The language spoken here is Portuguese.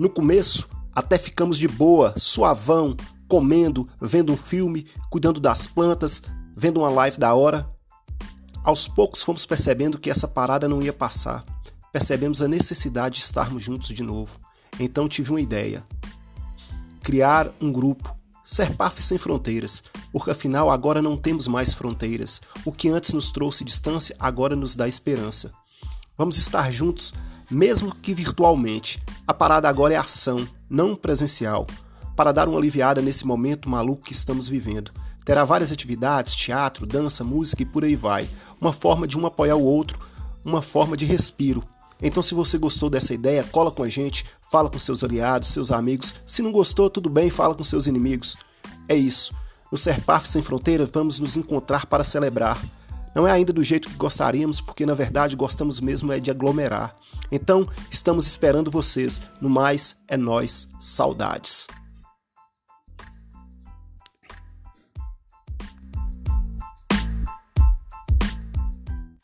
No começo, até ficamos de boa, suavão, comendo, vendo um filme, cuidando das plantas, vendo uma live da hora. Aos poucos fomos percebendo que essa parada não ia passar. Percebemos a necessidade de estarmos juntos de novo. Então tive uma ideia: criar um grupo, Serpaf sem fronteiras, porque afinal agora não temos mais fronteiras. O que antes nos trouxe distância agora nos dá esperança. Vamos estar juntos, mesmo que virtualmente. A parada agora é ação, não presencial, para dar uma aliviada nesse momento maluco que estamos vivendo. Terá várias atividades, teatro, dança, música e por aí vai. Uma forma de um apoiar o outro, uma forma de respiro. Então, se você gostou dessa ideia, cola com a gente, fala com seus aliados, seus amigos. Se não gostou, tudo bem, fala com seus inimigos. É isso. No Serpaf Sem Fronteiras, vamos nos encontrar para celebrar. Não é ainda do jeito que gostaríamos, porque na verdade gostamos mesmo é de aglomerar. Então, estamos esperando vocês. No mais, é nós. Saudades.